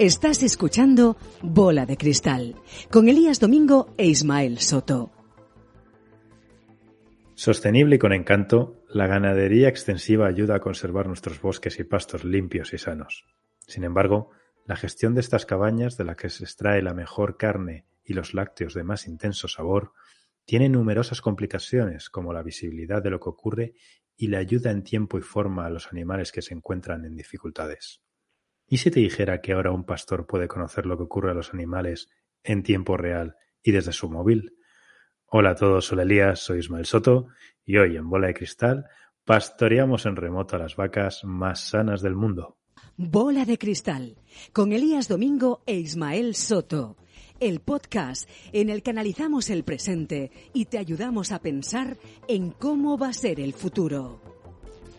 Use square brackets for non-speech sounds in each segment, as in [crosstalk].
Estás escuchando Bola de Cristal con Elías Domingo e Ismael Soto. Sostenible y con encanto, la ganadería extensiva ayuda a conservar nuestros bosques y pastos limpios y sanos. Sin embargo, la gestión de estas cabañas, de la que se extrae la mejor carne y los lácteos de más intenso sabor, tiene numerosas complicaciones como la visibilidad de lo que ocurre y la ayuda en tiempo y forma a los animales que se encuentran en dificultades. ¿Y si te dijera que ahora un pastor puede conocer lo que ocurre a los animales en tiempo real y desde su móvil? Hola a todos, soy Elías, soy Ismael Soto y hoy en Bola de Cristal pastoreamos en remoto a las vacas más sanas del mundo. Bola de Cristal con Elías Domingo e Ismael Soto. El podcast en el que analizamos el presente y te ayudamos a pensar en cómo va a ser el futuro.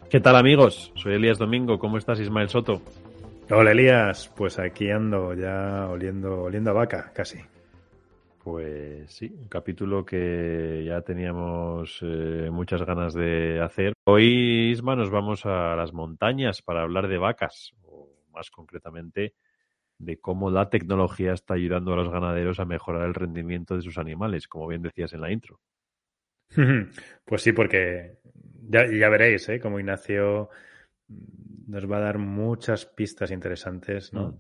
¿Qué tal amigos? Soy Elías Domingo, ¿cómo estás Ismael Soto? Hola Elías, pues aquí ando ya oliendo, oliendo a vaca, casi. Pues sí, un capítulo que ya teníamos eh, muchas ganas de hacer. Hoy, Isma, nos vamos a las montañas para hablar de vacas, o más concretamente de cómo la tecnología está ayudando a los ganaderos a mejorar el rendimiento de sus animales, como bien decías en la intro. [laughs] Pues sí, porque ya, ya veréis, ¿eh? Como Ignacio nos va a dar muchas pistas interesantes, ¿no? Mm.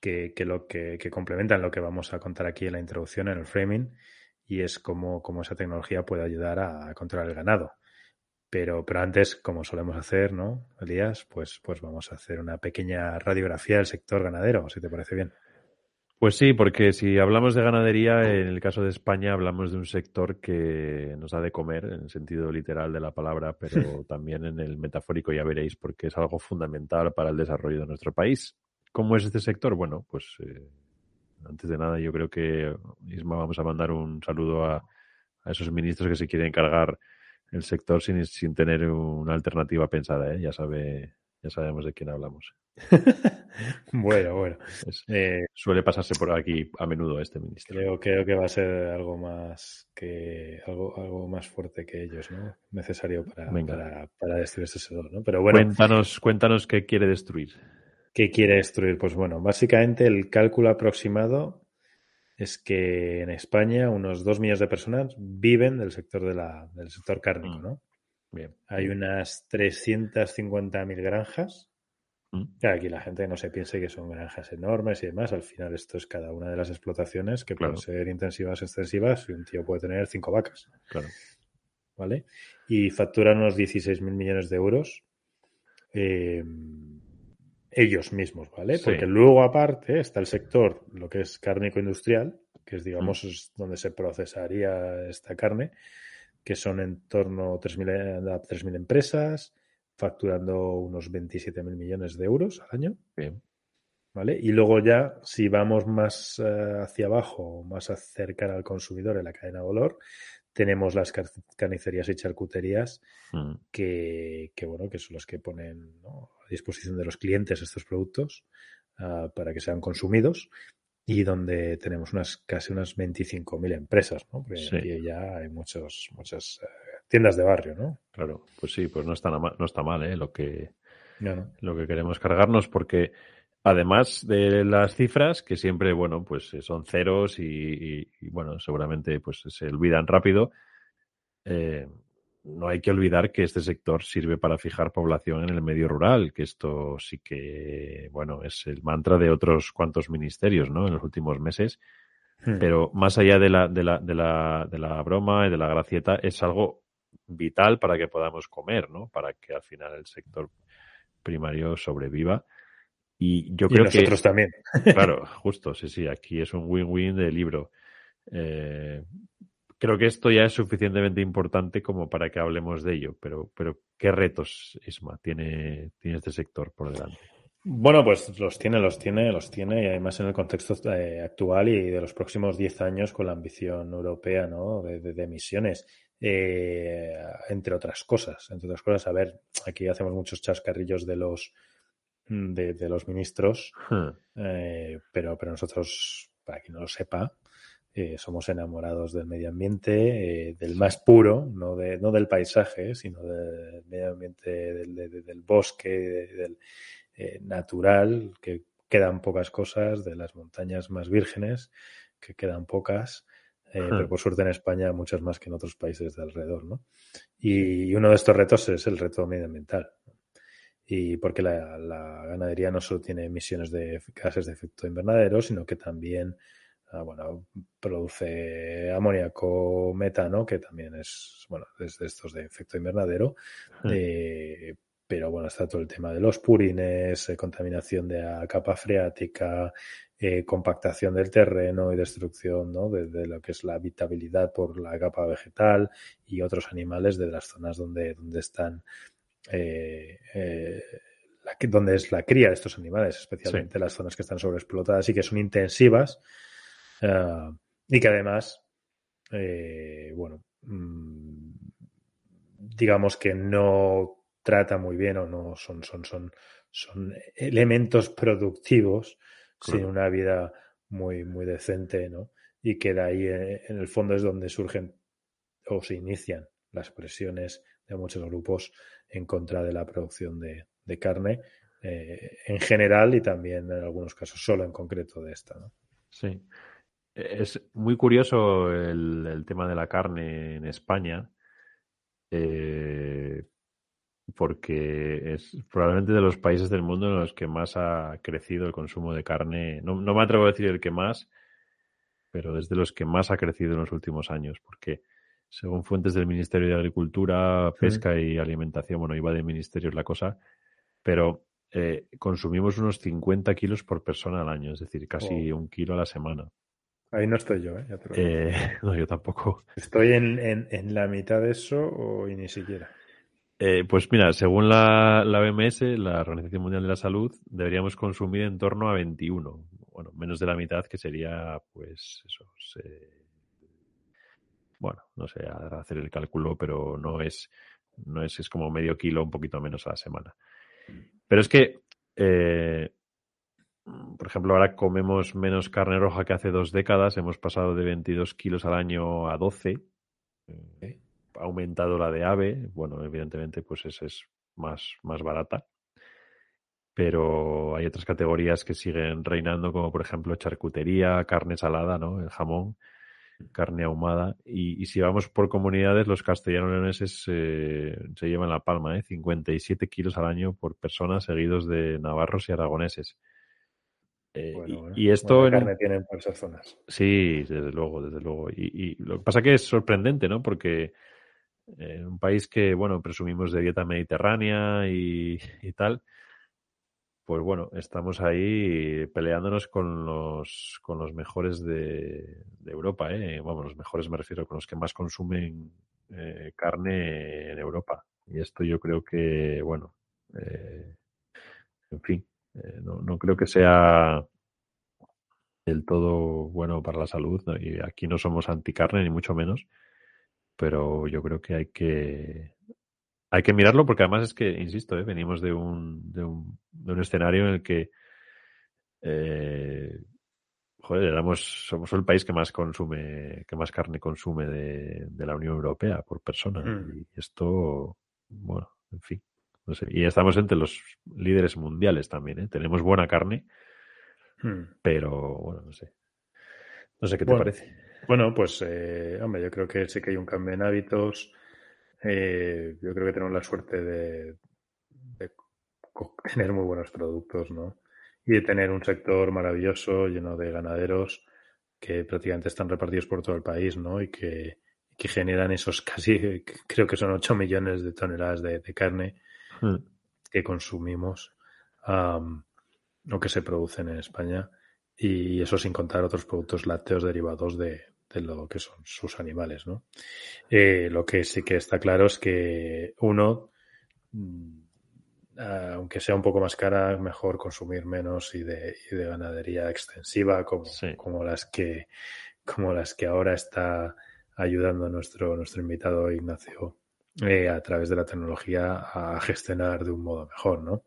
Que, que, lo que, que, complementan lo que vamos a contar aquí en la introducción, en el framing, y es cómo, cómo esa tecnología puede ayudar a, a, controlar el ganado. Pero, pero antes, como solemos hacer, ¿no, Elías? Pues, pues vamos a hacer una pequeña radiografía del sector ganadero, si te parece bien. Pues sí, porque si hablamos de ganadería, en el caso de España hablamos de un sector que nos da de comer, en el sentido literal de la palabra, pero también en el metafórico, ya veréis, porque es algo fundamental para el desarrollo de nuestro país. ¿Cómo es este sector? Bueno, pues eh, antes de nada yo creo que, Isma, vamos a mandar un saludo a, a esos ministros que se quieren encargar el sector sin, sin tener una alternativa pensada, ¿eh? Ya sabe ya sabemos de quién hablamos. [laughs] bueno, bueno. Eh, suele pasarse por aquí a menudo este ministro. Creo, creo, que va a ser algo más que algo, algo más fuerte que ellos, ¿no? Necesario para, para, para, destruir ese sector, ¿no? Pero bueno. Cuéntanos, cuéntanos qué quiere destruir. ¿Qué quiere destruir? Pues bueno, básicamente el cálculo aproximado es que en España unos dos millones de personas viven del sector de la, del sector cárnico, Mm. ¿no? Bien. Hay unas 350.000 granjas. Mm. Claro, aquí la gente no se piense que son granjas enormes y demás. Al final, esto es cada una de las explotaciones que Claro. pueden ser intensivas, extensivas, y un tío puede tener cinco vacas. Claro. ¿Vale? Y facturan unos 16.000 millones de euros eh, ellos mismos, ¿vale? Sí. Porque luego, aparte, está el sector, lo que es cárnico industrial, que es, digamos, es donde se procesaría esta carne, que son en torno a 3.000 a 3.000 empresas, facturando unos 27.000 millones de euros al año. Bien. ¿Vale? Y luego ya, si vamos más eh, hacia abajo, más a cercar al consumidor en la cadena de valor, tenemos las car- carnicerías y charcuterías Mm. que, que, bueno, que son los que ponen ¿no? a disposición de los clientes estos productos ah, para que sean consumidos y donde tenemos unas casi unas 25.000 empresas, ¿no? Porque Sí. aquí ya hay muchos, muchas eh, tiendas de barrio, ¿no? Claro, pues sí, pues no está, no está mal ¿eh? lo, que, No, no. lo que queremos cargarnos, porque además de las cifras, que siempre, bueno, pues eh, son ceros y, y- y, bueno, seguramente pues se olvidan rápido, eh, no hay que olvidar que este sector sirve para fijar población en el medio rural, que esto sí que, bueno, es el mantra de otros cuantos ministerios, ¿no? En los últimos meses. Hmm. Pero más allá de la, de la, de la, de la broma y de la gracieta, es algo vital para que podamos comer, ¿no? Para que al final el sector primario sobreviva. Y yo Y creo que nosotros también. Claro, [laughs] justo, sí, sí, aquí es un win-win de libro. Eh, creo que esto ya es suficientemente importante como para que hablemos de ello, pero, pero ¿qué retos, Isma, tiene, tiene este sector por delante? Bueno, pues los tiene, los tiene, los tiene, y además en el contexto eh, actual y de los próximos 10 años con la ambición europea ¿no? de, emisiones, eh, entre otras cosas. Entre otras cosas, a ver, aquí hacemos muchos chascarrillos de los de, los ministros, hmm. eh, pero, pero nosotros, para quien no lo sepa, somos enamorados del medio ambiente, del más puro, no, de, no del paisaje, sino del medio ambiente, del, del bosque, del eh, natural, que quedan pocas cosas, de las montañas más vírgenes, que quedan pocas, eh, pero por suerte en España muchas más que en otros países de alrededor, ¿no? Y, uno de estos retos es el reto medioambiental. Y porque la, ganadería no solo tiene emisiones de gases de efecto invernadero, sino que también ah, bueno, produce amoníaco, metano, que también es, bueno, es de estos de efecto invernadero, eh, pero bueno, está todo el tema de los purines, eh, contaminación de la capa freática, eh, compactación del terreno y destrucción ¿no? de, lo que es la habitabilidad por la capa vegetal y otros animales de las zonas donde, donde están, eh, donde es la cría de estos animales, especialmente las zonas que están sobreexplotadas y que son intensivas y que además, bueno, mm, digamos que no trata muy bien o no son, son, son, son elementos productivos sin una vida muy, muy decente, ¿no? Y que de ahí eh, en el fondo es donde surgen o se inician las presiones de muchos grupos en contra de la producción de, carne eh, en general y también en algunos casos solo en concreto de esta, ¿no? Sí. Es muy curioso el, el tema de la carne en España. Eh, porque es probablemente de los países del mundo en los que más ha crecido el consumo de carne. No, me atrevo a decir el que más, pero es de los que más ha crecido en los últimos años, porque según fuentes del Ministerio de Agricultura, Pesca y Alimentación, bueno, iba de ministerios la cosa, pero eh, consumimos unos 50 kilos por persona al año, es decir, casi un kilo a la semana. Ahí no estoy yo, ¿eh? eh [laughs] no, yo tampoco. ¿Estoy en, en, la mitad de eso o ni siquiera? Eh, pues mira, según la, la, OMS, la Organización Mundial de la Salud, deberíamos consumir en torno a 21. Bueno, menos de la mitad, que sería, pues, eso. bueno, no sé, hacer el cálculo, pero no es, no es, es como medio kilo, un poquito menos a la semana. Pero es que, eh, por ejemplo, ahora comemos menos carne roja que hace dos décadas. Hemos pasado de 22 kilos al año a 12 ha aumentado la de ave, bueno, evidentemente pues esa es más, más barata, pero hay otras categorías que siguen reinando, como por ejemplo charcutería, carne salada, ¿no? El jamón, carne ahumada. Y, si vamos por comunidades, los castellanos leoneses eh, se llevan la palma, ¿eh? 57 kilos al año por persona, seguidos de navarros y aragoneses. Eh, y, esto. en... carne tienen por esas zonas. Sí, desde luego, desde luego. Y, y, lo que pasa que es sorprendente, ¿no? Porque en un país que, bueno, presumimos de dieta mediterránea [laughs] y, tal, pues bueno, estamos ahí peleándonos con los, con los mejores de, Europa, ¿eh? Vamos, los mejores me refiero, con los que más consumen eh, carne en Europa. Y esto yo creo que, bueno, eh, en fin, eh, no, no, creo que sea del todo bueno para la salud. Y aquí no somos anticarne, ni mucho menos pero yo creo que hay que hay que mirarlo porque además es que, insisto, ¿eh? venimos de un, de, un, de un escenario en el que eh, joder, éramos, somos el país que más consume, que más carne consume de, de la Unión Europea por persona. Mm. Y esto, bueno, en fin. No sé. Y estamos entre los líderes mundiales también, ¿eh? Tenemos buena carne, mm. pero bueno, no sé. No sé qué te parece. Bueno, pues, eh, hombre, yo creo que sí que hay un cambio en hábitos. Eh, yo creo que tenemos la suerte de, [laughs] tener muy buenos productos, ¿no? Y de tener un sector maravilloso, lleno de ganaderos que prácticamente están repartidos por todo el país, ¿no? Y que, generan esos casi, [laughs] creo que son 8 millones de toneladas de, carne hmm. que consumimos o que se producen en España. Y eso sin contar otros productos lácteos derivados de, de lo que son sus animales, ¿no? Eh, lo que sí que está claro es que uno, mm, aunque sea un poco más cara, mejor consumir menos y de, y de ganadería extensiva como, como las que como las que ahora está ayudando nuestro, nuestro invitado Ignacio eh, a través de la tecnología a gestionar de un modo mejor, ¿no?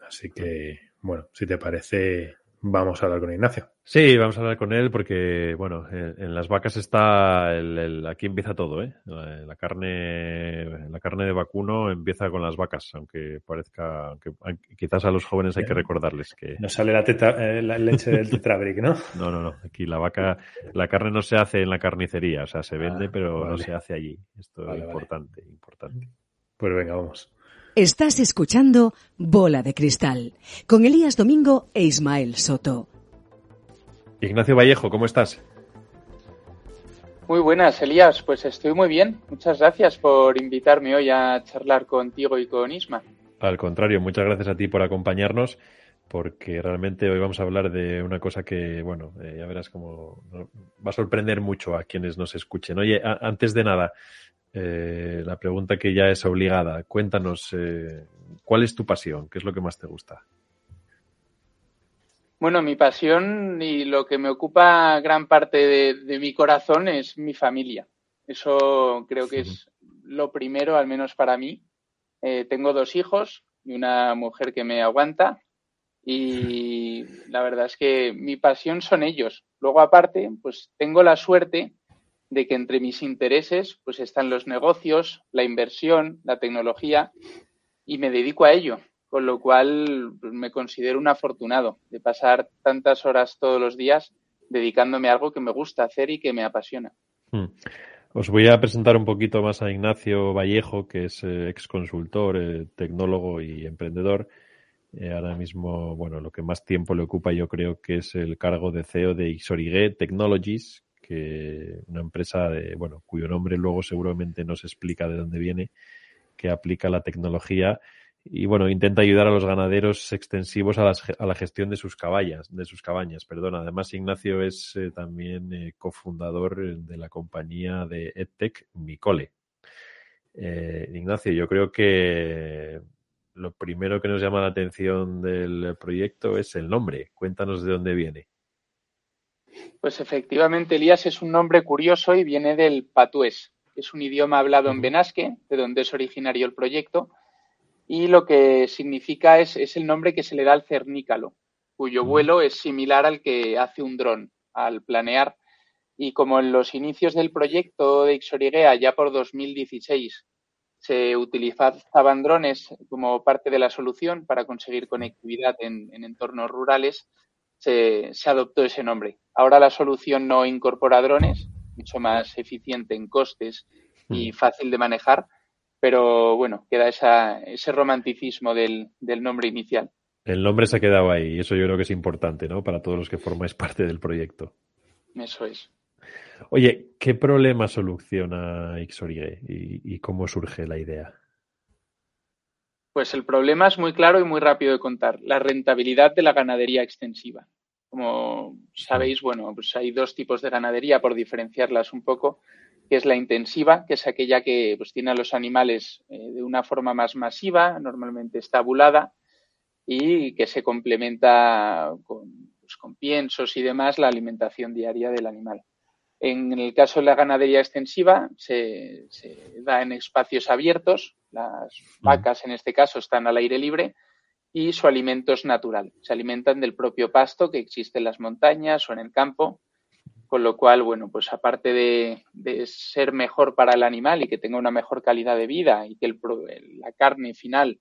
Así que, bueno, si te parece, vamos a hablar con Ignacio. Sí, vamos a hablar con él porque, bueno, en, las vacas está el, aquí empieza todo, ¿eh? La, carne, la carne de vacuno empieza con las vacas, aunque parezca, que quizás a los jóvenes hay que recordarles que no sale la, eh, la leche del tetrabric, ¿no? [laughs] no, no, no. Aquí la vaca, la carne no se hace en la carnicería, o sea, se vende, ah, pero no se hace allí. Esto es importante, importante. Pues venga, vamos. Estás escuchando Bola de Cristal con Elías Domingo e Ismael Soto. Ignacio Vallejo, ¿cómo estás? Muy buenas, Elías. Pues estoy muy bien. Muchas gracias por invitarme hoy a charlar contigo y con Isma. Al contrario, muchas gracias a ti por acompañarnos, porque realmente hoy vamos a hablar de una cosa que, bueno, eh, ya verás cómo va a sorprender mucho a quienes nos escuchen. Oye, antes de nada, eh, la pregunta que ya es obligada, cuéntanos, eh, ¿cuál es tu pasión? ¿Qué es lo que más te gusta? Bueno, mi pasión y lo que me ocupa gran parte de, mi corazón es mi familia. Eso creo que es lo primero, al menos para mí. Eh, tengo dos hijos y una mujer que me aguanta y la verdad es que mi pasión son ellos. Luego aparte, pues tengo la suerte de que entre mis intereses pues están los negocios, la inversión, la tecnología y me dedico a ello con lo cual pues, me considero un afortunado de pasar tantas horas todos los días dedicándome a algo que me gusta hacer y que me apasiona. Hmm. Os voy a presentar un poquito más a Ignacio Vallejo, que es eh, ex consultor, eh, tecnólogo y emprendedor. Eh, ahora mismo, bueno, lo que más tiempo le ocupa yo creo que es el cargo de CEO de Ixorigué Technologies, que una empresa de, bueno, cuyo nombre luego seguramente nos explica de dónde viene, que aplica la tecnología y bueno, intenta ayudar a los ganaderos extensivos a, la gestión de sus caballas, de sus cabañas, perdón. Además, Ignacio es eh, también eh, cofundador de la compañía de EdTech Micole. Eh, Ignacio, yo creo que lo primero que nos llama la atención del proyecto es el nombre. Cuéntanos de dónde viene. Pues efectivamente, Elías es un nombre curioso y viene del patués, que es un idioma hablado en Benasque, de donde es originario el proyecto y lo que significa es, es el nombre que se le da al cernícalo, cuyo vuelo es similar al que hace un dron al planear. Y como en los inicios del proyecto de Ixoriguea, ya por 2016, se utilizaban drones como parte de la solución para conseguir conectividad en, entornos rurales, se, se, adoptó ese nombre. Ahora la solución no incorpora drones, mucho más eficiente en costes y fácil de manejar, pero bueno, queda esa, ese romanticismo del, del nombre inicial. El nombre se ha quedado ahí y eso yo creo que es importante, ¿no? Para todos los que formáis parte del proyecto. Eso es. Oye, ¿qué problema soluciona Ixorigue y, y cómo surge la idea? Pues el problema es muy claro y muy rápido de contar, la rentabilidad de la ganadería extensiva. Como sabéis, bueno, pues hay dos tipos de ganadería, por diferenciarlas un poco que es la intensiva, que es aquella que pues, tiene a los animales eh, de una forma más masiva, normalmente estabulada, y que se complementa con, pues, piensos y demás la alimentación diaria del animal. En el caso de la ganadería extensiva, se da en espacios abiertos, las vacas en este caso están al aire libre, y su alimento es natural. Se alimentan del propio pasto que existe en las montañas o en el campo con lo cual, bueno, pues aparte de, ser mejor para el animal y que tenga una mejor calidad de vida y que el, la carne final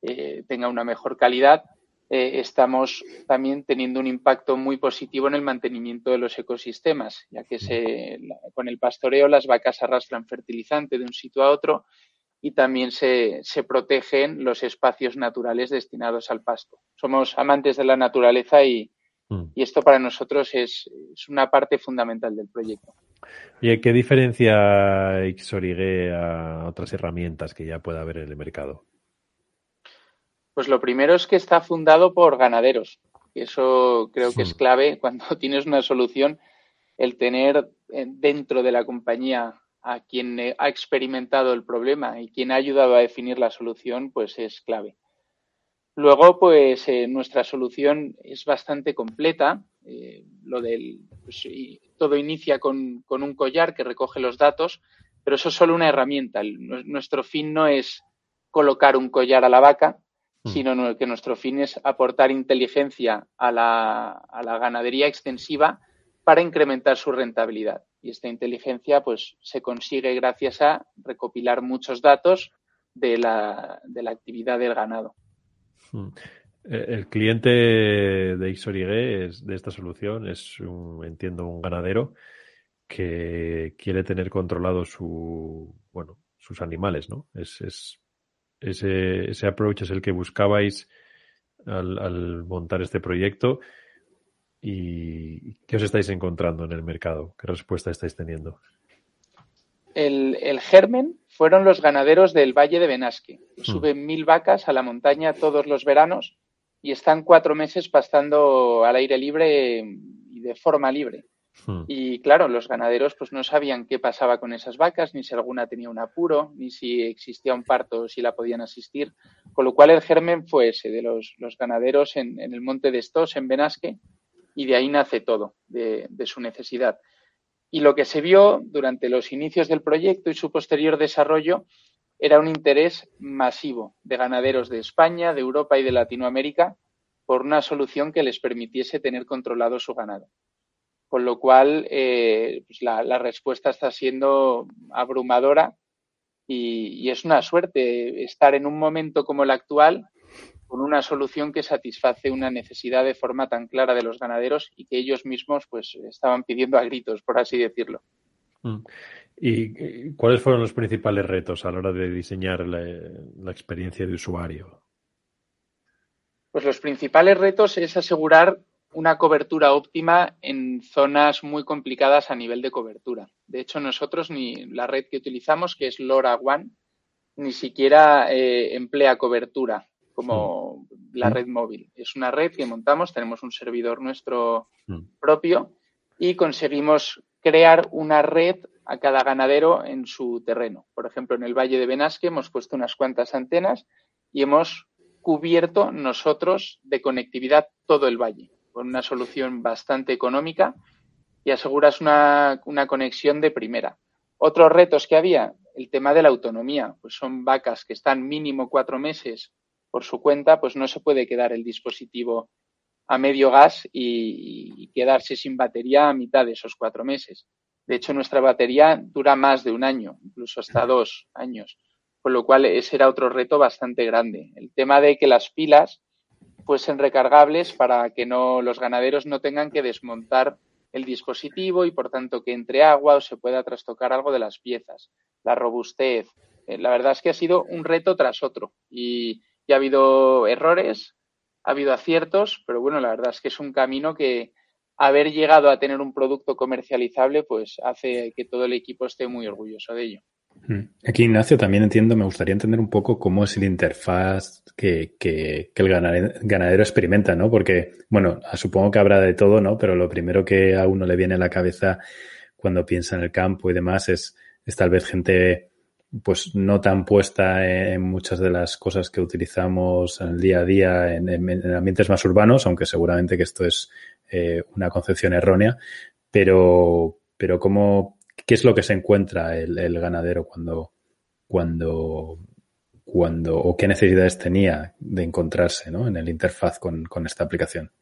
eh, tenga una mejor calidad, eh, estamos también teniendo un impacto muy positivo en el mantenimiento de los ecosistemas, ya que se, con el pastoreo las vacas arrastran fertilizante de un sitio a otro y también se, se protegen los espacios naturales destinados al pasto. Somos amantes de la naturaleza y, Mm. Y esto para nosotros es, una parte fundamental del proyecto. ¿Y qué diferencia Xorigue a otras herramientas que ya pueda haber en el mercado? Pues lo primero es que está fundado por ganaderos. Y eso creo que es clave [laughs] cuando tienes una solución el tener eh, dentro de la compañía a quien eh, ha experimentado el problema y quien ha ayudado a definir la solución, pues es clave. Luego, pues eh, nuestra solución es bastante completa. lo del, pues, todo inicia con, un collar que recoge los datos, pero eso es solo una herramienta. nuestro fin no es colocar un collar a la vaca, mm. sino que nuestro fin es aportar inteligencia a la, a la ganadería extensiva para incrementar su rentabilidad. Y esta inteligencia pues, se consigue gracias a recopilar muchos datos de la, de la actividad del ganado. Hmm. Eh, el cliente de Ixorigue es, de esta solución es, un, entiendo, un ganadero que quiere tener controlado su, bueno, sus animales, ¿no? Es, es ese, ese approach es el que buscabais al, al montar este proyecto ¿Y qué os estáis encontrando en el mercado? ¿Qué respuesta estáis teniendo? El, germen fueron los ganaderos del Valle de Benasque. Hmm. Suben mil vacas a la montaña todos los veranos y están cuatro meses pastando al aire libre y de forma libre. Hmm. Y claro, los ganaderos pues no sabían qué pasaba con esas vacas, ni si alguna tenía un apuro, ni si existía un parto, si la podían asistir. Con lo cual el germen fue ese, de los, ganaderos en, en, el monte de Estos, en Benasque, y de ahí nace todo, de, su necesidad. Y lo que se vio durante los inicios del proyecto y su posterior desarrollo era un interés masivo de ganaderos de España, de Europa y de Latinoamérica por una solución que les permitiese tener controlado su ganado. Con lo cual, eh, pues la, respuesta está siendo abrumadora y, es una suerte estar en un momento como el actual con una solución que satisface una necesidad de forma tan clara de los ganaderos y que ellos mismos pues estaban pidiendo a gritos, por así decirlo. Mm. ¿Y cuáles fueron los principales retos a la hora de diseñar la, experiencia de usuario? Pues los principales retos es asegurar una cobertura óptima en zonas muy complicadas a nivel de cobertura. De hecho, nosotros ni la red que utilizamos, que es LoRa One, ni siquiera eh, emplea cobertura como la red móvil. Es una red que montamos, tenemos un servidor nuestro propio y conseguimos crear una red a cada ganadero en su terreno. Por ejemplo, en el Valle de Benasque hemos puesto unas cuantas antenas y hemos cubierto nosotros de conectividad todo el valle con una solución bastante económica y aseguras una, una conexión de primera. Otros retos que había, el tema de la autonomía, pues son vacas que están mínimo cuatro meses por su cuenta, pues no se puede quedar el dispositivo a medio gas y, quedarse sin batería a mitad de esos cuatro meses. De hecho, nuestra batería dura más de un año, incluso hasta dos años, con lo cual ese era otro reto bastante grande. El tema de que las pilas fuesen recargables para que no los ganaderos no tengan que desmontar el dispositivo y por tanto que entre agua o se pueda trastocar algo de las piezas. La robustez. Eh, la verdad es que ha sido un reto tras otro y, ha habido errores, ha habido aciertos, pero bueno, la verdad es que es un camino que haber llegado a tener un producto comercializable, pues hace que todo el equipo esté muy orgulloso de ello. Mm. Aquí, Ignacio, también entiendo, me gustaría entender un poco cómo es el interfaz que, que, el ganadero, experimenta, ¿no? Porque, bueno, supongo que habrá de todo, ¿no? Pero lo primero que a uno le viene a la cabeza cuando piensa en el campo y demás es, es tal vez gente pues no tan puesta en muchas de las cosas que utilizamos en el día a día en, ambientes más urbanos, aunque seguramente que esto es eh, una concepción errónea, pero, pero ¿cómo, ¿qué es lo que se encuentra el, ganadero cuando, cuando, cuando, o qué necesidades tenía de encontrarse ¿no? en el interfaz con, esta aplicación?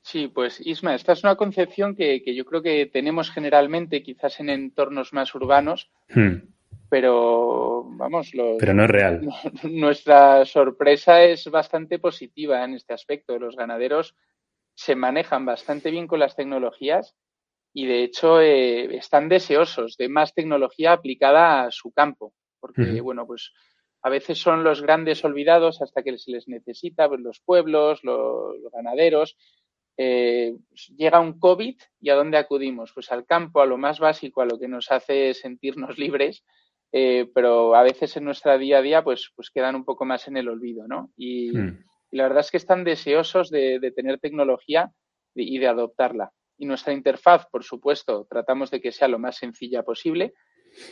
Sí, pues Isma, esta es una concepción que, yo creo que tenemos generalmente, quizás en entornos más urbanos, hmm pero vamos, pero no es real. [laughs] Nuestra sorpresa es bastante positiva en este aspecto. Los ganaderos se manejan bastante bien con las tecnologías y de hecho eh, están deseosos de más tecnología aplicada a su campo, porque bueno, pues a veces son los grandes olvidados hasta que se les necesita, pues, los pueblos, los, ganaderos. Eh, pues, llega un COVID y ¿a dónde acudimos? Pues al campo, a lo más básico, a lo que nos hace sentirnos [laughs] libres eh, pero a veces en nuestra día a día pues, pues quedan un poco más en el olvido, ¿no? Y, hmm. la verdad es que están deseosos de, tener tecnología y de adoptarla. y nuestra interfaz, por supuesto, tratamos de que sea lo más sencilla posible,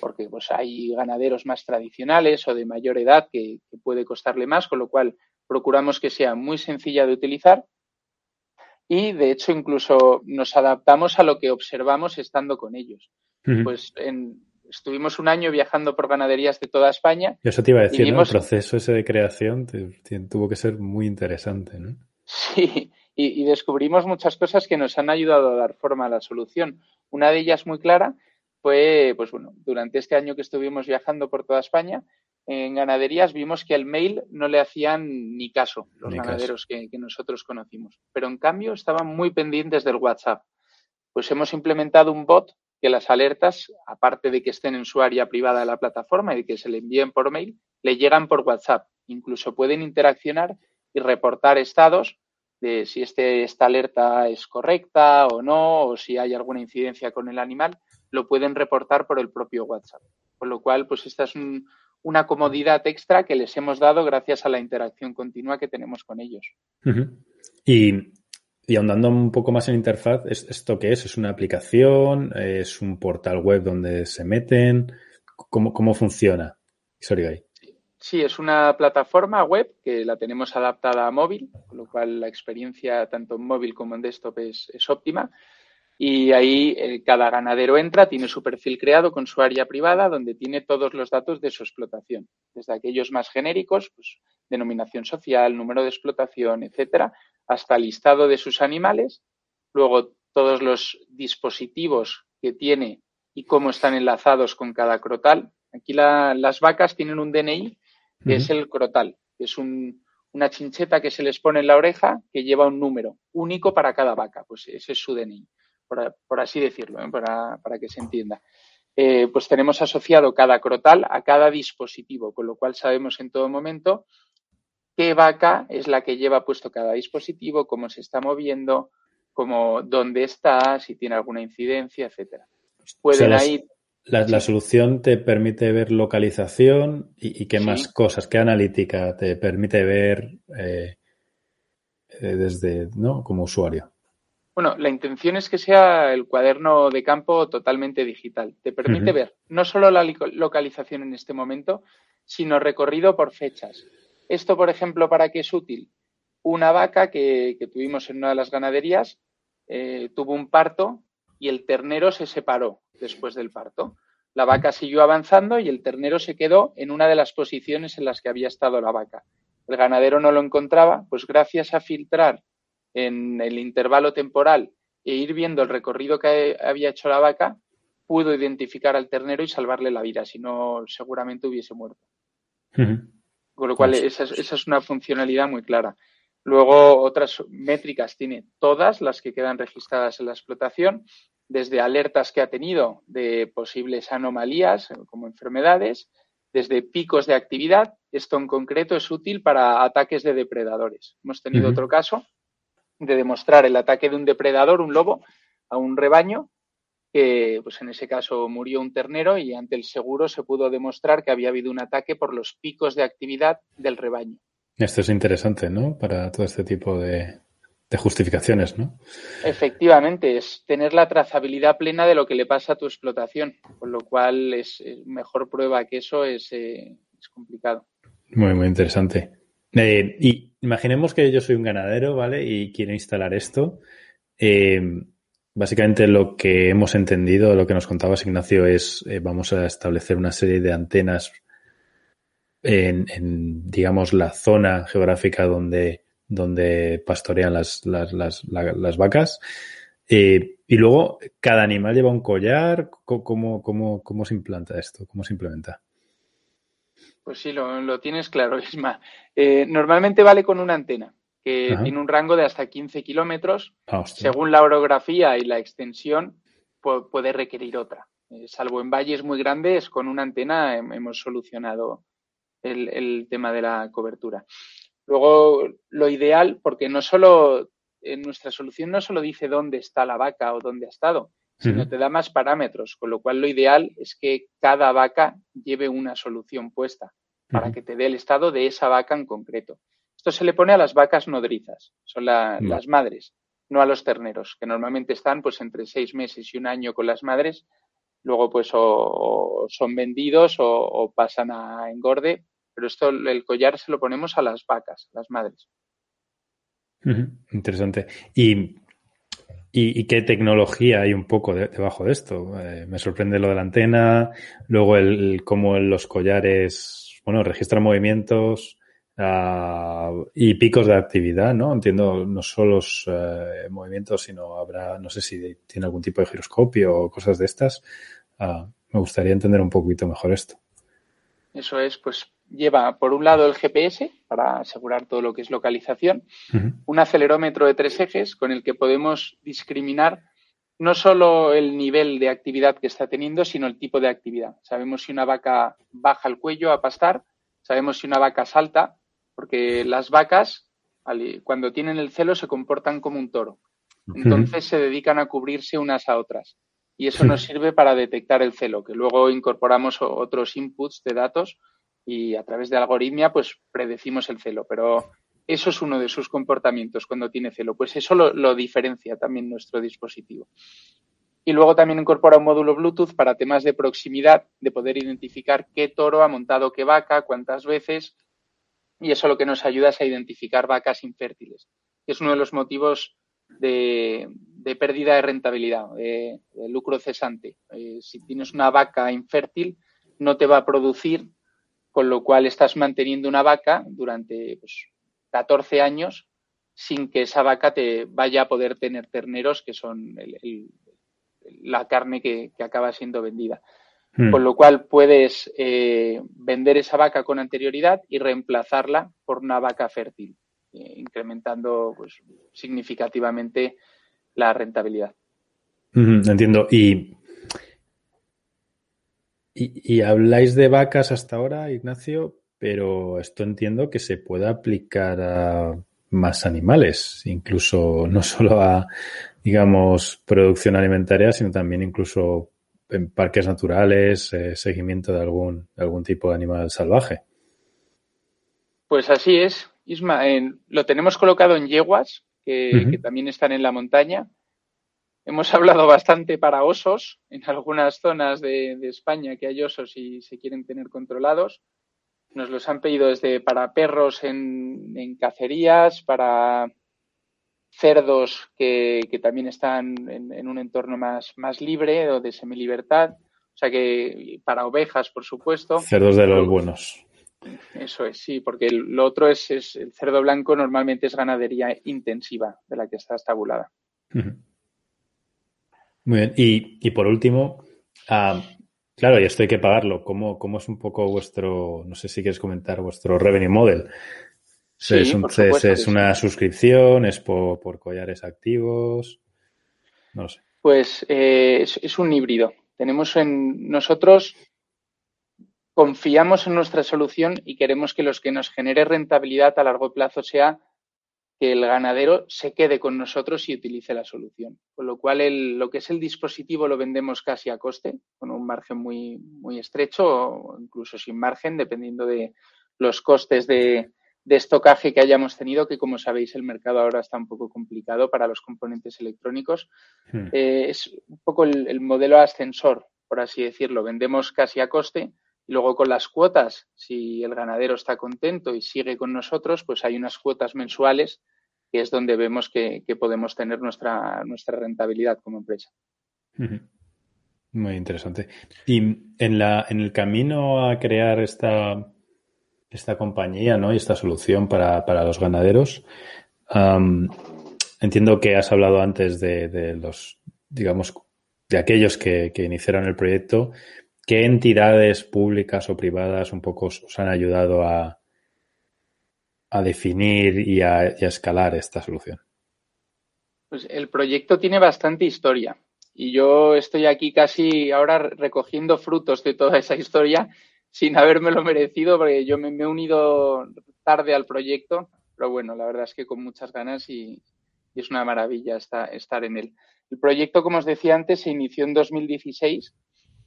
porque pues, hay ganaderos más tradicionales o de mayor edad que, puede costarle más, con lo cual procuramos que sea muy sencilla de utilizar y de hecho incluso nos adaptamos a lo que observamos estando con ellos. Pues estuvimos un año viajando por ganaderías de toda España. Eso te iba a decir, el proceso ese de creación tuvo que ser muy interesante, ¿no? Sí, y, descubrimos muchas cosas que nos han ayudado a dar forma a la solución. Una de ellas muy clara fue, pues bueno, durante este año que estuvimos viajando por toda España, en ganaderías vimos que el mail no le hacían ni caso los ganaderos Que, que, nosotros conocimos, pero en cambio estaban muy pendientes del WhatsApp. Pues hemos implementado un bot que las alertas, aparte de que estén en su área privada de la plataforma y de que se le envíen por mail, le llegan por WhatsApp. Incluso pueden interaccionar y reportar estados de si este, esta alerta es correcta o no, o si hay alguna incidencia con el animal, lo pueden reportar por el propio WhatsApp. Con lo cual, pues esta es una comodidad extra que les hemos dado gracias a la interacción continua que tenemos con ellos. y, y, ahondando un poco más en interfaz, ¿esto qué es? ¿Es una aplicación? ¿Es un portal web donde se meten? ¿Cómo, cómo funciona? Sorry, Sí, es una plataforma web que la tenemos adaptada a móvil, con lo cual la experiencia tanto en móvil como en desktop es, óptima. Y ahí eh, cada ganadero entra, tiene su perfil creado con su área privada, donde tiene todos los datos de su explotación, desde aquellos más genéricos, pues, denominación social, número de explotación, etcétera, hasta listado de sus animales, luego todos los dispositivos que tiene y cómo están enlazados con cada crotal. Aquí las vacas tienen un DNI que es el crotal, que es una chincheta que se les pone en la oreja que lleva un número único para cada vaca. Pues ese es su DNI, por, así decirlo, ¿eh? para, que se entienda. Eh, pues tenemos asociado cada crotal a cada dispositivo, con lo cual sabemos en todo momento qué vaca es la que lleva puesto cada dispositivo, cómo se está moviendo, cómo, dónde está, si tiene alguna incidencia, etcétera. Pueden ahí la, solución te permite ver localización y, qué más cosas, qué analítica te permite ver eh, eh, desde, ¿no? Como usuario. Bueno, la intención es que sea el cuaderno de campo totalmente digital. Te permite ver no solo la localización en este momento, sino recorrido por fechas. Esto, por ejemplo, ¿para qué es útil? Una vaca que, tuvimos en una de las ganaderías eh, tuvo un parto y el ternero se separó después del parto. La vaca siguió avanzando y el ternero se quedó en una de las posiciones en las que había estado la vaca. El ganadero no lo encontraba, pues gracias a filtrar en el intervalo temporal e ir viendo el recorrido que había hecho la vaca, pudo identificar al ternero y salvarle la vida, si no seguramente hubiese muerto. Con lo cual, pues esa esa es una funcionalidad muy clara. Luego, otras métricas tiene todas las que quedan registradas en la explotación desde alertas que ha tenido de posibles anomalías eh, como enfermedades, desde picos de actividad. Esto en concreto es útil para ataques de depredadores. Hemos tenido otro caso de demostrar el ataque de un depredador, un lobo, a un rebaño, que pues en ese caso murió un ternero y ante el seguro se pudo demostrar que había habido un ataque por los picos de actividad del rebaño. Esto es interesante, ¿no? Para todo este tipo de, de justificaciones, ¿no? Efectivamente, es tener la trazabilidad plena de lo que le pasa a tu explotación, con lo cual es mejor prueba que eso es, eh, complicado. Muy, muy interesante. Eh, y imaginemos que yo soy un ganadero, ¿vale? Y quiero instalar esto. Eh, básicamente lo que hemos entendido, lo que nos contaba Ignacio, es vamos a establecer una serie de antenas en, en, digamos, la zona geográfica donde donde pastorean las, las, las, las vacas. Eh, y luego, cada animal lleva un collar. ¿Cómo, cómo, cómo se implanta esto? ¿Cómo se implementa? Pues sí, lo, lo tienes claro, Isma. Eh, normalmente vale con una antena que tiene un rango de hasta 15 kilómetros. Ah, según la orografía y la extensión, puede requerir otra. Eh, salvo en valles muy grandes, con una antena hemos solucionado el, el tema de la cobertura. Luego, lo ideal, porque no solo, en nuestra solución no solo dice dónde está la vaca o dónde ha estado, sino te da más parámetros, con lo cual lo ideal es que cada vaca lleve una solución puesta para que te dé el estado de esa vaca en concreto. Esto se le pone a las vacas nodrizas, son las madres. no a los terneros, que normalmente están pues entre seis meses y un año con las madres, luego pues o, son vendidos o, pasan a engorde, pero esto el collar se lo ponemos a las vacas, las madres. Interesante. ¿Y, y, qué tecnología hay un poco debajo de esto? Eh, me sorprende lo de la antena, luego el, cómo los collares, bueno, registran movimientos, Ah, y picos de actividad, ¿no? Entiendo no solo los eh, movimientos, sino habrá, no sé si tiene algún tipo de giroscopio o cosas de estas. Ah, me gustaría entender un poquito mejor esto. Eso es, pues lleva por un lado el GPS para asegurar todo lo que es localización, un acelerómetro de tres ejes con el que podemos discriminar no solo el nivel de actividad que está teniendo, sino el tipo de actividad. Sabemos si una vaca baja el cuello a pastar, sabemos si una vaca salta, porque las vacas, cuando tienen el celo, se comportan como un toro. Entonces se dedican a cubrirse unas a otras. Y eso nos sirve para detectar el celo, que luego incorporamos otros inputs de datos y a través de algoritmia, pues predecimos el celo. Pero eso es uno de sus comportamientos cuando tiene celo. Pues eso lo, lo diferencia también nuestro dispositivo. Y luego también incorpora un módulo Bluetooth para temas de proximidad, de poder identificar qué toro ha montado qué vaca, cuántas veces y eso lo que nos ayuda es a identificar vacas infértiles, es uno de los motivos de, pérdida de rentabilidad, de, lucro cesante. Eh, si tienes una vaca infértil, no te va a producir, con lo cual estás manteniendo una vaca durante 14 pues, años sin que esa vaca te vaya a poder tener terneros, que son la carne que acaba siendo vendida. Hmm. Con lo cual puedes eh, vender esa vaca con anterioridad y reemplazarla por una vaca fértil, eh, incrementando pues, significativamente la rentabilidad. entiendo. Y, y, habláis de vacas hasta ahora, Ignacio, pero esto entiendo que se puede aplicar a más animales, incluso no solo a, digamos, producción alimentaria, sino también incluso en parques naturales, eh, seguimiento de algún, algún tipo de animal salvaje. Pues así es, Isma. lo tenemos colocado en yeguas, que, también están en la montaña. Hemos [laughs] hablado bastante para osos en algunas zonas de, España que hay osos y se quieren tener controlados. Nos los han pedido desde para perros en, en cacerías, para cerdos que, también están en, un entorno más, más libre o de semilibertad. O sea que para ovejas, por supuesto. Cerdos de los buenos. Eso es, sí, porque lo otro es, el cerdo blanco normalmente es ganadería intensiva de la que está estabulada. Muy bien. Y, por último, ah, claro, y esto hay que pagarlo. ¿Cómo, ¿Cómo es un poco vuestro, no sé si quieres comentar, vuestro revenue model? Sí, es, una suscripción, es por, collares activos, no sé. Pues eh, es, un híbrido. Tenemos en nosotros confiamos en nuestra solución y queremos que los que nos genere rentabilidad a largo plazo sea que el ganadero se quede con nosotros y utilice la solución. Con lo cual, lo que es el dispositivo lo vendemos casi a coste, con un margen muy, muy estrecho o incluso sin margen, dependiendo de los costes de, de estocaje que hayamos tenido, que como sabéis el mercado ahora está un poco complicado para los componentes electrónicos. Hmm. Eh, es un poco el, modelo ascensor, por así decirlo. Vendemos casi a coste y luego con las cuotas, si el ganadero está contento y sigue con nosotros, pues hay unas cuotas mensuales que es donde vemos que, podemos tener nuestra, nuestra rentabilidad como empresa. Muy interesante. Y en, la, en el camino a crear esta esta compañía ¿no? y esta solución para, los ganaderos. entiendo que has hablado antes de, los, digamos, de aquellos que, iniciaron el proyecto. ¿Qué entidades públicas o privadas un poco os han ayudado a, a definir y a, y a escalar esta solución? Pues el proyecto tiene bastante historia y yo estoy aquí casi ahora recogiendo frutos de toda esa historia sin habérmelo merecido, porque yo me, he unido tarde al proyecto, pero bueno, la verdad es que con muchas ganas y, es una maravilla estar en él. El proyecto, como os decía antes, se inició en 2016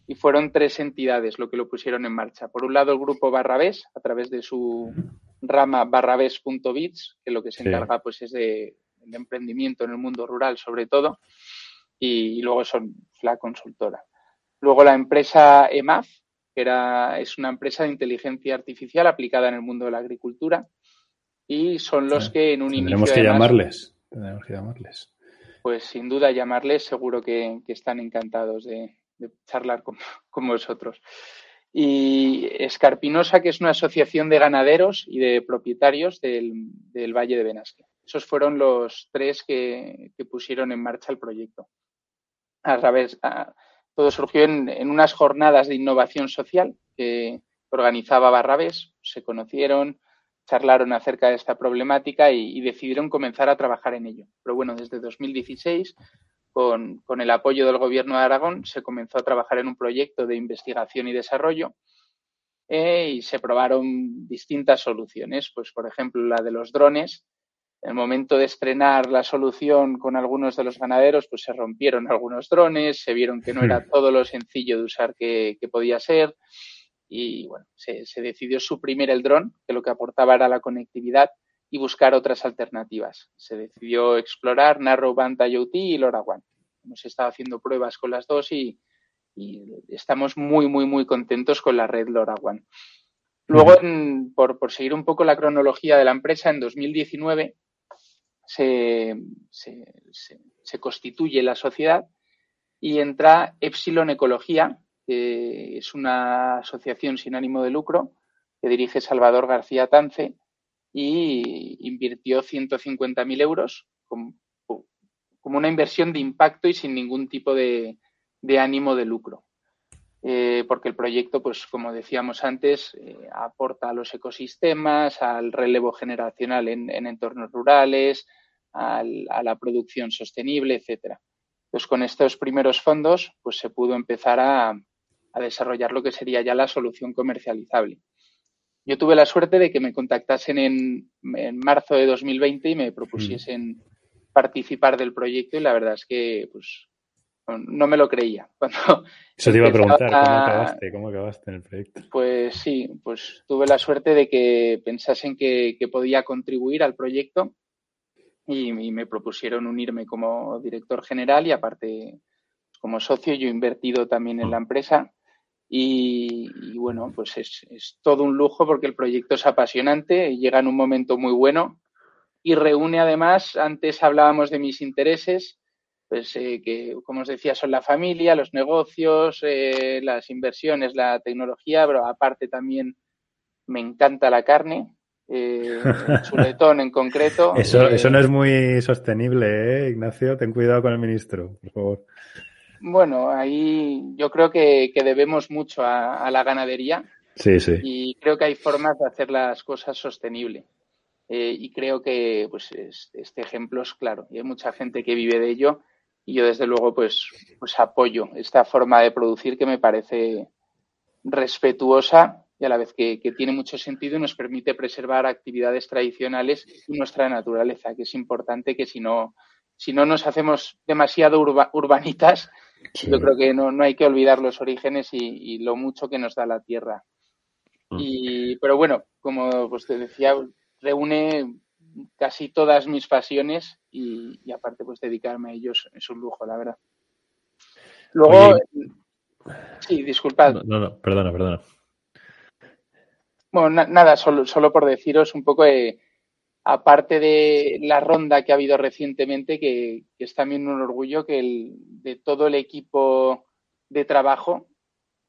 y fueron tres entidades lo que lo pusieron en marcha. Por un lado, el grupo Barrabés, a través de su rama barrabés.bits, que lo que se encarga pues, es de, emprendimiento en el mundo rural sobre todo, y, luego son la consultora. Luego la empresa EMAF, que era, es una empresa de inteligencia artificial aplicada en el mundo de la agricultura, y son los que en un Tendremos que llamarles. Tendremos que llamarles. Pues sin duda llamarles, seguro que, están encantados de, charlar con, con vosotros y Escarpinosa, que es una asociación de ganaderos y de propietarios del, Valle de Benasque. Esos fueron los tres que, pusieron en marcha el proyecto. A través, todo surgió en, unas jornadas de innovación social que organizaba Barrabés. Se conocieron, charlaron acerca de esta problemática y, decidieron comenzar a trabajar en ello. Pero bueno, desde 2016 con, el apoyo del Gobierno de Aragón, se comenzó a trabajar en un proyecto de investigación y desarrollo eh, y se probaron distintas soluciones. Pues, por ejemplo, la de los drones. En el momento de estrenar la solución con algunos de los ganaderos, pues se rompieron algunos drones, se vieron que no era hmm. todo lo sencillo de usar que, podía ser y bueno, se, se, decidió suprimir el dron, que lo que aportaba era la conectividad y buscar otras alternativas. Se decidió explorar Narrowband IoT y LoRaWAN. Hemos estado haciendo pruebas con las dos y, estamos muy, muy, muy contentos con la red LoRaWAN. Luego, por, seguir un poco la cronología de la empresa, en 2019 se, se constituye la sociedad y entra Epsilon Ecología, que es una asociación sin ánimo de lucro que dirige Salvador García Tance y invirtió 150.000 euros como, una inversión de impacto y sin ningún tipo de, ánimo de lucro. Eh, porque el proyecto, pues como decíamos antes, eh, aporta a los ecosistemas, al relevo generacional en, entornos rurales, a la producción sostenible, etcétera. Pues con estos primeros fondos, pues se pudo empezar a desarrollar lo que sería ya la solución comercializable. Yo tuve la suerte de que me contactasen en, marzo de 2020 y me propusiesen participar del proyecto y la verdad es que pues no me lo creía. [laughs] Cuando Eso te iba a preguntar, ¿cómo acabaste? ¿Cómo acabaste en el proyecto? Pues sí, pues tuve la suerte de que pensasen que, podía contribuir al proyecto y, me propusieron unirme como director general y aparte pues, como socio yo he invertido también en la empresa y, bueno, pues es, todo un lujo porque el proyecto es apasionante, llega en un momento muy bueno y reúne además, antes hablábamos de mis intereses, pues eh, que como os decía son la familia, los negocios, eh, las inversiones, la tecnología, pero aparte también me encanta la carne, eh, el [laughs] chuletón en concreto. Eso, eso no es muy sostenible, ¿eh, Ignacio? Ten cuidado con el ministro, por favor. Bueno, ahí yo creo que, debemos mucho a, la ganadería. Sí, sí. Y creo que hay formas de hacer las cosas sostenibles. Eh, y creo que pues este ejemplo es claro. Y hay mucha gente que vive de ello. Y yo, desde luego, pues, pues apoyo esta forma de producir que me parece respetuosa y a la vez que, que, tiene mucho sentido y nos permite preservar actividades tradicionales y nuestra naturaleza, que es importante que si no, si no nos hacemos demasiado urbanitas, yo creo que no, hay que olvidar los orígenes y, lo mucho que nos da la tierra. Mm. Y, pero bueno, como pues te decía, reúne casi todas mis pasiones y, aparte pues dedicarme a ellos es un lujo, la verdad. Luego, sí, disculpad. No, no, perdona, perdona. Bueno, nada, solo, solo por deciros un poco de aparte de la ronda que ha habido recientemente, que, es también un orgullo que el, de todo el equipo de trabajo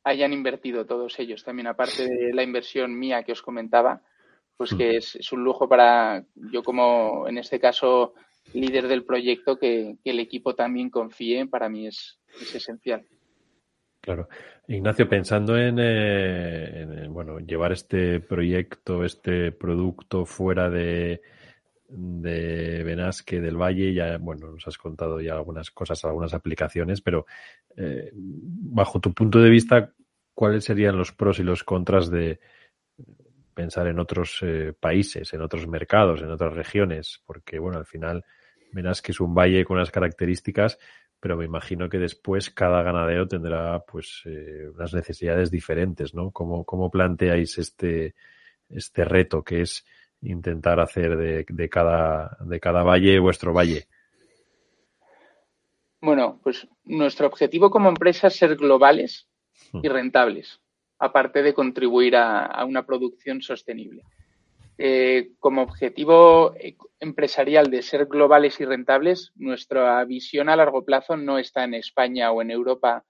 hayan invertido todos ellos, también aparte de la inversión mía que os comentaba, pues que es, un lujo para yo como, en este caso, líder del proyecto, que, el equipo también confíe, para mí es, esencial. Claro. Ignacio, pensando en, eh, en, bueno, llevar este proyecto, este producto fuera de, de Benasque del Valle, ya, bueno, nos has contado ya algunas cosas, algunas aplicaciones, pero eh, bajo tu punto de vista, ¿cuáles serían los pros y los contras de pensar en otros eh, países, en otros mercados, en otras regiones? Porque, bueno, al final Benasque es un valle con unas características, pero me imagino que después cada ganadero tendrá pues eh, unas necesidades diferentes, ¿no? ¿Cómo, cómo planteáis este, este reto que es intentar hacer de, de, cada, de cada valle vuestro valle? Bueno, pues nuestro objetivo como empresa es ser globales y hmm. rentables, aparte de contribuir a, una producción sostenible. Eh, como objetivo empresarial de ser globales y rentables, nuestra visión a largo plazo no está en España o en Europa,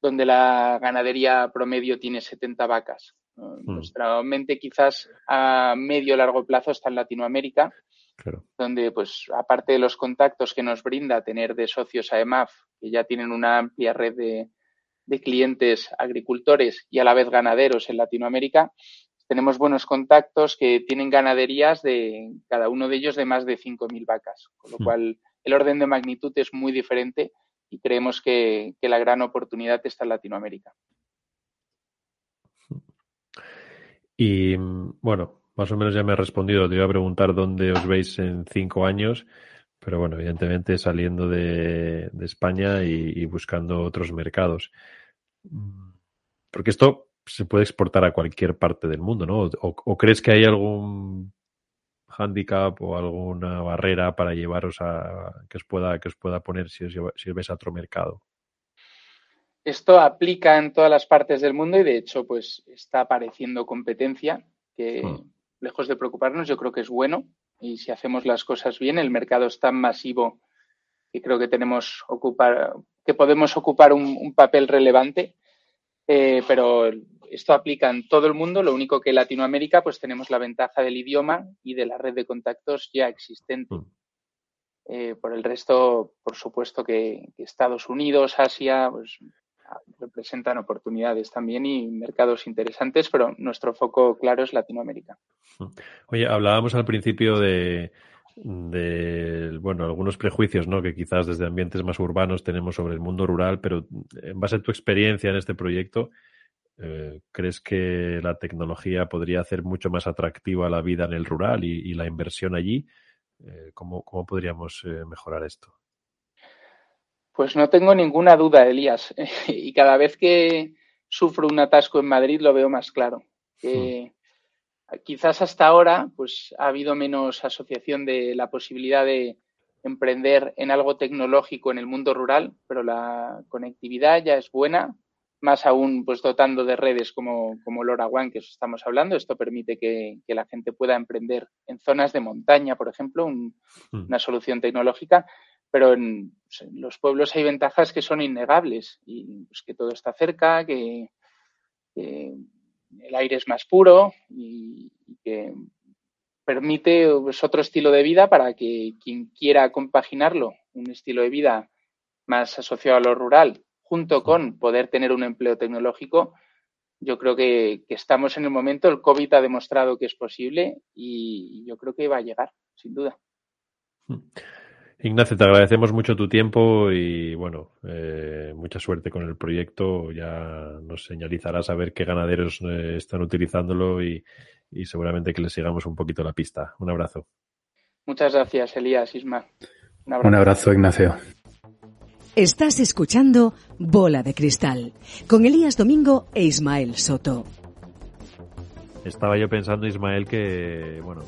donde la ganadería promedio tiene 70 vacas. Hmm. Nuestra mente quizás a medio largo plazo está en Latinoamérica, donde pues aparte de los contactos que nos brinda tener de socios a EMAF, que ya tienen una amplia red de, clientes agricultores y a la vez ganaderos en Latinoamérica, tenemos buenos contactos que tienen ganaderías de cada uno de ellos de más de 5.000 vacas, con lo hmm. cual el orden de magnitud es muy diferente y creemos que la gran oportunidad está en Latinoamérica. Y bueno, más o menos ya me ha respondido. Te iba a preguntar dónde os veis en cinco años, pero bueno, evidentemente saliendo de, España y, buscando otros mercados. Porque esto se puede exportar a cualquier parte del mundo, ¿no? ¿O, crees que hay algún handicap o alguna barrera para llevaros a que os pueda que os pueda poner si os, si os ves a otro mercado? Esto aplica en todas las partes del mundo y de hecho pues está apareciendo competencia que hmm lejos de preocuparnos, yo creo que es bueno y si hacemos las cosas bien, el mercado es tan masivo que creo que tenemos ocupar, que podemos ocupar un, papel relevante, eh, pero esto aplica en todo el mundo. Lo único que en Latinoamérica, pues tenemos la ventaja del idioma y de la red de contactos ya existente. Mm. Eh, por el resto, por supuesto que, que Estados Unidos, Asia, pues representan oportunidades también y mercados interesantes, pero nuestro foco claro es Latinoamérica. Oye, hablábamos al principio de, bueno, algunos prejuicios, ¿no? Que quizás desde ambientes más urbanos tenemos sobre el mundo rural, pero en base a tu experiencia en este proyecto, eh, ¿crees que la tecnología podría hacer mucho más atractiva la vida en el rural y, la inversión allí? Eh, ¿cómo, podríamos eh, mejorar esto? Pues no tengo ninguna duda, Elías. [laughs] y cada vez que sufro un atasco en Madrid lo veo más claro. Hmm. Quizás hasta ahora pues, ha habido menos asociación de la posibilidad de emprender en algo tecnológico en el mundo rural, pero la conectividad ya es buena, más aún pues dotando de redes como, como LoRaWAN que estamos hablando. Esto permite que, la gente pueda emprender en zonas de montaña, por ejemplo, hmm. una solución tecnológica pero en, los pueblos hay ventajas que son innegables y pues, que todo está cerca, que, el aire es más puro y, que permite pues, otro estilo de vida para que quien quiera compaginarlo, un estilo de vida más asociado a lo rural, junto con poder tener un empleo tecnológico, yo creo que, que, estamos en el momento, el COVID ha demostrado que es posible y yo creo que va a llegar, sin duda. Hmm. Ignacio, te agradecemos mucho tu tiempo y bueno, eh, mucha suerte con el proyecto. Ya nos señalizarás a ver qué ganaderos eh, están utilizándolo y, seguramente que les sigamos un poquito la pista. Un abrazo. Muchas gracias, Elías, Isma. Un abrazo, un abrazo Ignacio. Estás escuchando Bola de Cristal con Elías Domingo e Ismael Soto. Estaba yo pensando, Ismael, que bueno,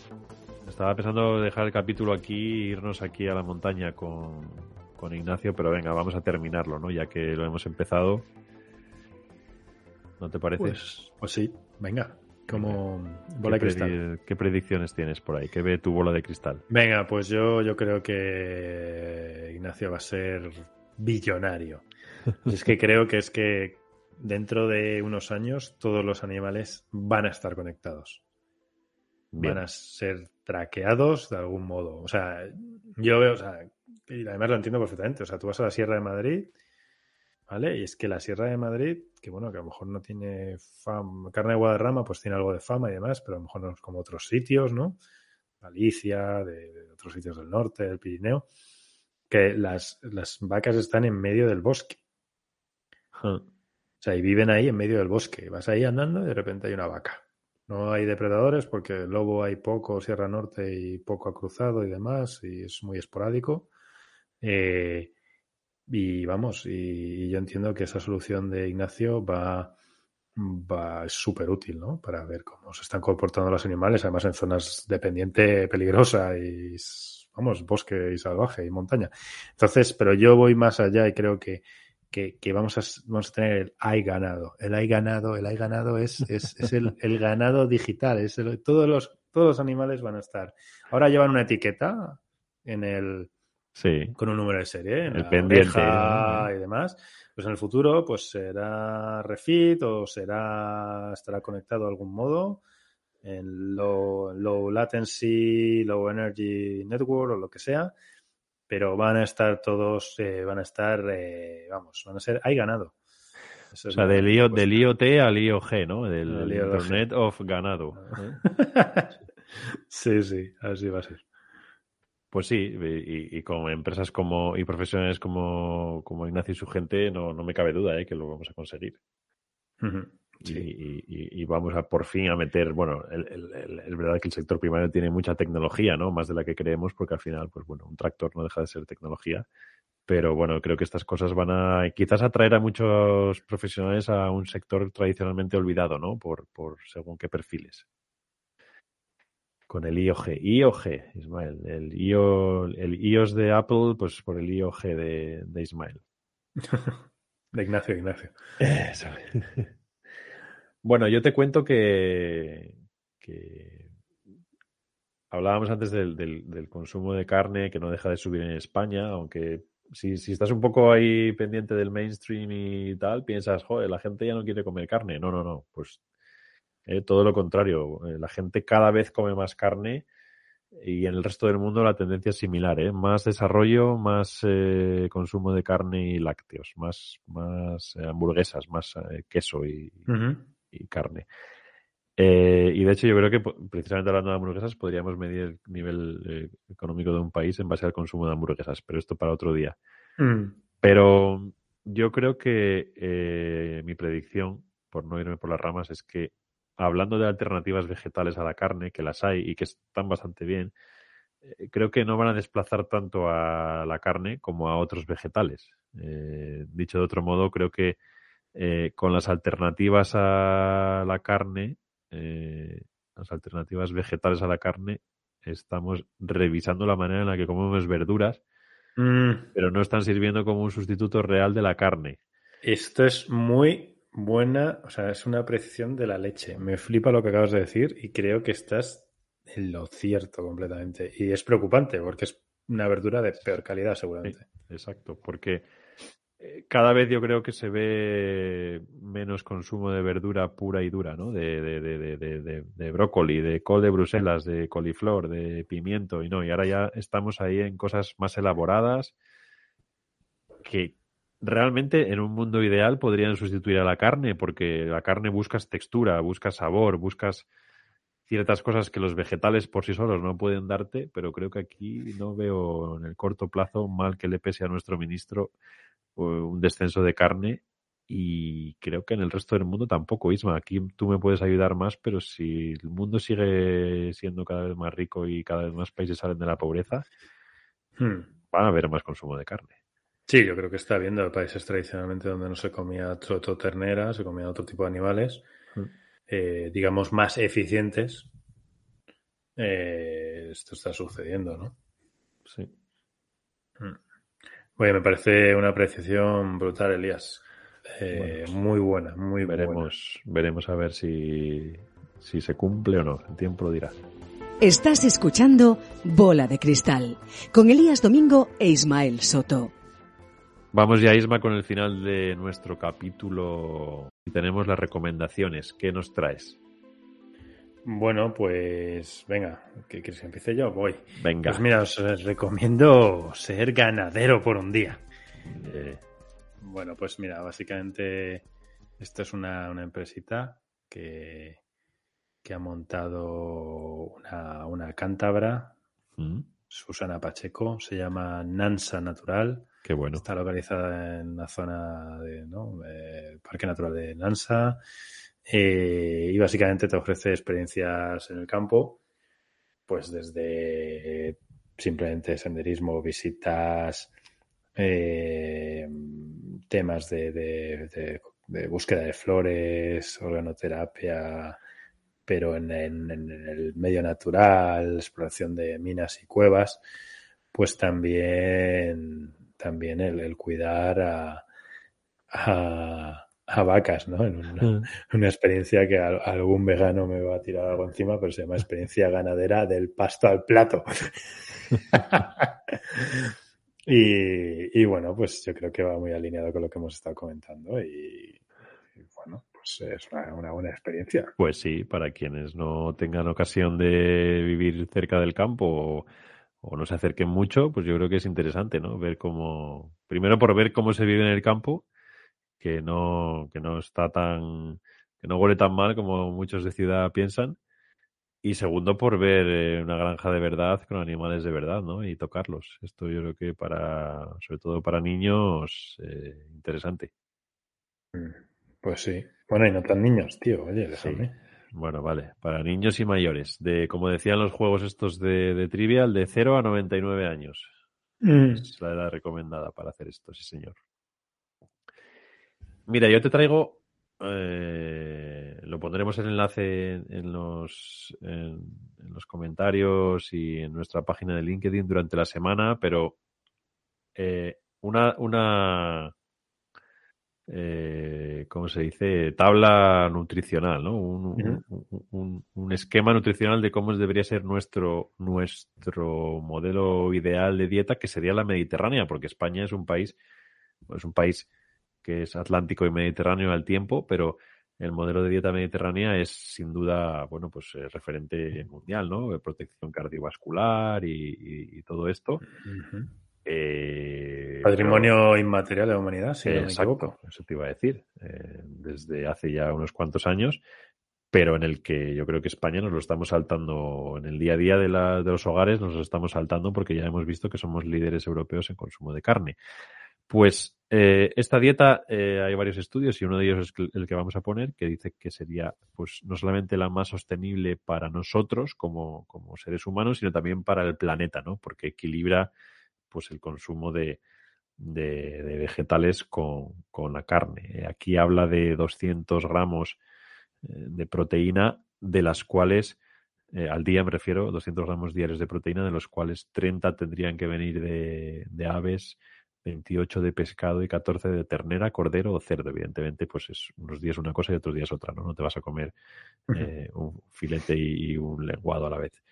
estaba pensando dejar el capítulo aquí e irnos aquí a la montaña con, Ignacio, pero venga, vamos a terminarlo, ¿no? Ya que lo hemos empezado. ¿No te parece? Pues, pues sí, venga. Como bola ¿Qué de cristal. ¿Qué predicciones tienes por ahí? ¿Qué ve tu bola de cristal? Venga, pues yo, yo creo que Ignacio va a ser billonario. [laughs] es que creo que es que dentro de unos años todos los animales van a estar conectados. Van a ser traqueados de algún modo. O sea, yo veo, o sea, y además lo entiendo perfectamente. O sea, tú vas a la Sierra de Madrid, ¿vale? Y es que la Sierra de Madrid, que bueno, que a lo mejor no tiene fama, carne de Guadarrama, pues tiene algo de fama y demás, pero a lo mejor no es como otros sitios, ¿no? Galicia, de, otros sitios del norte, del Pirineo, que las, las vacas están en medio del bosque. O sea, y viven ahí en medio del bosque. Vas ahí andando y de repente hay una vaca. No hay depredadores porque el lobo hay poco, Sierra Norte y poco ha cruzado y demás, y es muy esporádico. Eh, y vamos, y, yo entiendo que esa solución de Ignacio va, va, súper útil, ¿no? Para ver cómo se están comportando los animales, además en zonas de pendiente peligrosa y, vamos, bosque y salvaje y montaña. Entonces, pero yo voy más allá y creo que, que, que vamos, a, vamos a tener el hay ganado. El hay ganado, el hay ganado es, es, es el, [laughs] el, ganado digital, es el, todos, los, todos los animales van a estar. Ahora llevan una etiqueta en el, Sí. Con un número de serie, el pendiente y demás. Pues en el futuro, pues será refit o será estará conectado de algún modo en low, low latency, low energy network o lo que sea. Pero van a estar todos, eh, van a estar, eh, vamos, van a ser, hay ganado. Eso o sea, del, IO, del IoT al IOG, ¿no? Del Internet of ganado. [laughs] sí, sí, así va a ser. Pues sí, y, y, con empresas como y profesionales como, como Ignacio y su gente, no, no me cabe duda ¿eh? que lo vamos a conseguir. Uh -huh. Sí. y, y, vamos a por fin a meter, bueno, el, el, el, verdad que el sector primario tiene mucha tecnología, ¿no? Más de la que creemos, porque al final, pues bueno, un tractor no deja de ser tecnología. Pero bueno, creo que estas cosas van a quizás atraer a muchos profesionales a un sector tradicionalmente olvidado, ¿no? Por, por según qué perfiles con el IOG. IOG, Ismael. El, IO, el iOS de Apple, pues por el IOG de, de Ismael. [laughs] de Ignacio, Ignacio. Eso. Bueno, yo te cuento que, que hablábamos antes del, consumo de carne que no deja de subir en España, aunque si, estás un poco ahí pendiente del mainstream y tal, piensas, joder, la gente ya no quiere comer carne. No, no, no. Pues eh, todo lo contrario, eh, la gente cada vez come más carne y en el resto del mundo la tendencia es similar, ¿eh? más desarrollo, más eh, consumo de carne y lácteos, más, más hamburguesas, más queso y. y carne. y de hecho yo creo que precisamente hablando de hamburguesas podríamos medir el nivel económico de un país en base al consumo de hamburguesas, pero esto para otro día. Mm. Pero yo creo que mi predicción, por no irme por las ramas, es que hablando de alternativas vegetales a la carne, que las hay y que están bastante bien, eh, creo que no van a desplazar tanto a la carne como a otros vegetales. Eh, dicho de otro modo, creo que eh, con las alternativas a la carne, eh, las alternativas vegetales a la carne, estamos revisando la manera en la que comemos verduras, mm. pero no están sirviendo como un sustituto real de la carne. Esto es muy buena, o sea, es una precisión de la leche. Me flipa lo que acabas de decir y creo que estás en lo cierto completamente. Y es preocupante porque es una verdura de peor calidad seguramente. Sí, exacto, porque cada vez yo creo que se ve menos consumo de verdura pura y dura, ¿no? De, de, de, de, de brócoli, de col de Bruselas, de coliflor, de pimiento y no. Y ahora ya estamos ahí en cosas más elaboradas que, realmente en un mundo ideal podrían sustituir a la carne, porque la carne buscas textura, buscas sabor, buscas ciertas cosas que los vegetales por sí solos no pueden darte, pero creo que aquí no veo en el corto plazo mal que le pese a nuestro ministro un descenso de carne y creo que en el resto del mundo tampoco, Isma. Aquí tú me puedes ayudar más, pero si el mundo sigue siendo cada vez más rico y cada vez más países salen de la pobreza, hmm. van a haber más consumo de carne. Sí, yo creo que está viendo países tradicionalmente donde no se comía troto ternera, se comía otro tipo de animales, mm. eh, digamos, más eficientes. Eh, esto está sucediendo, ¿no? Sí. Oye, me parece una apreciación brutal, Elías. Eh, bueno, muy buena, muy veremos, buena. Veremos a ver si, si se cumple o no. El tiempo lo dirá. Estás escuchando Bola de Cristal con Elías Domingo e Ismael Soto. Vamos ya, Isma, con el final de nuestro capítulo y tenemos las recomendaciones. ¿Qué nos traes? Bueno, pues venga, ¿qué quieres que empiece yo? Voy. Venga. Pues mira, os recomiendo ser ganadero por un día. Eh. Bueno, pues mira, básicamente esto es una, una empresita que, que, ha montado una, una cántabra, ¿Mm? Susana Pacheco, se llama Nansa Natural. Qué bueno. Está localizada en la zona de, ¿no? Eh, Parque Natural de Nansa. Eh, y básicamente te ofrece experiencias en el campo, pues desde eh, simplemente senderismo, visitas, eh, temas de, de, búsqueda de flores, organoterapia, pero en, el medio natural, exploración de minas y cuevas, pues también, también el, cuidar a, a, vacas, ¿no? En mm. una, experiencia que algún vegano me va a tirar algo encima, pero se llama experiencia ganadera del pasto al plato. [laughs] y, y, bueno, pues yo creo que va muy alineado con lo que hemos estado comentando y, bueno, pues es una, buena experiencia. Pues sí, para quienes no tengan ocasión de vivir cerca del campo o, no se acerquen mucho, pues yo creo que es interesante, ¿no? Ver cómo, primero por ver cómo se vive en el campo, que no, que no está tan, que no huele tan mal como muchos de ciudad piensan. Y segundo, por ver eh, una granja de verdad con animales de verdad, ¿no? Y tocarlos. Esto yo creo que para, sobre todo para niños, eh, interesante. Mm, pues sí. Bueno, y no tan niños, tío. Oye, déjame. Bueno, vale. Para niños y mayores. De, como decían los juegos estos de, de Trivial, de 0 a 99 años. Mm. Es la edad recomendada para hacer esto, sí, señor. Mira, yo te traigo. Eh, lo pondremos el enlace en los, en, los comentarios y en nuestra página de LinkedIn durante la semana, pero eh, una, una eh, ¿cómo se dice? Tabla nutricional, ¿no? Un, esquema nutricional de cómo debería ser nuestro, nuestro modelo ideal de dieta, que sería la mediterránea, porque España es un país, es un país que es atlántico y mediterráneo al tiempo, pero el modelo de dieta mediterránea es sin duda, bueno, pues eh, referente mundial, ¿no? Protección cardiovascular y, todo esto. Eh, Patrimonio inmaterial de la humanidad, si exacto, Eso te iba a decir. Eh, desde hace ya unos cuantos años, pero en el que yo creo que España nos lo estamos saltando en el día a día de, de los hogares, nos lo estamos saltando porque ya hemos visto que somos líderes europeos en consumo de carne. Pues eh, esta dieta, eh, hay varios estudios y uno de ellos es el que vamos a poner, que dice que sería, pues, no solamente la más sostenible para nosotros como, como seres humanos, sino también para el planeta, ¿no? Porque equilibra pues el consumo de, de, vegetales con, con, la carne. Aquí habla de 200 gramos eh, de proteína, de las cuales, al día me refiero, 200 gramos diarios de proteína, de los cuales 30 tendrían que venir de, de aves, 28 de pescado y 14 de ternera, cordero o cerdo. Evidentemente, pues es unos días una cosa y otros días otra, ¿no? No te vas a comer eh, un filete y, un lenguado a la vez.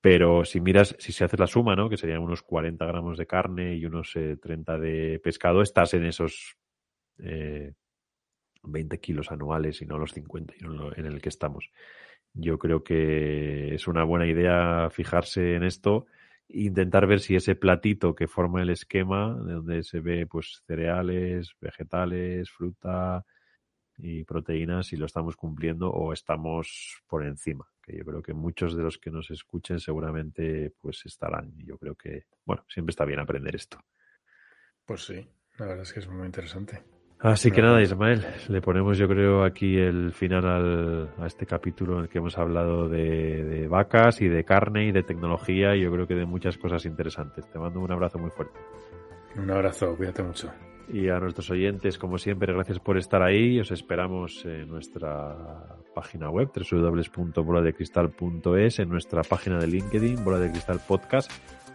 Pero si miras, si se hace la suma, ¿no? Que serían unos 40 gramos de carne y unos 30 eh, de pescado, estás en esos eh, 20 kilos anuales y no los 50 en el que estamos. Yo creo que es una buena idea fijarse en esto intentar ver si ese platito que forma el esquema, de donde se ve pues cereales, vegetales, fruta, y proteínas si lo estamos cumpliendo o estamos por encima. Que yo creo que muchos de los que nos escuchen seguramente pues estarán. Y yo creo que, bueno, siempre está bien aprender esto. Pues sí, la verdad es que es muy interesante. Así que nada, Ismael, le ponemos yo creo aquí el final al, a este capítulo en el que hemos hablado de, de, vacas y de carne y de tecnología y yo creo que de muchas cosas interesantes. Te mando un abrazo muy fuerte. Un abrazo, cuídate mucho. Y a nuestros oyentes, como siempre, gracias por estar ahí. Os esperamos en nuestra página web, www.boladecristal.es, en nuestra página de LinkedIn, Bola de Cristal Podcast.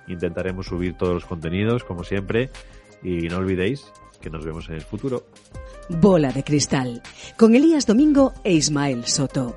Intentaremos subir todos los contenidos, como siempre. Y no olvidéis que nos vemos en el futuro. Bola de Cristal, con Elías Domingo e Ismael Soto.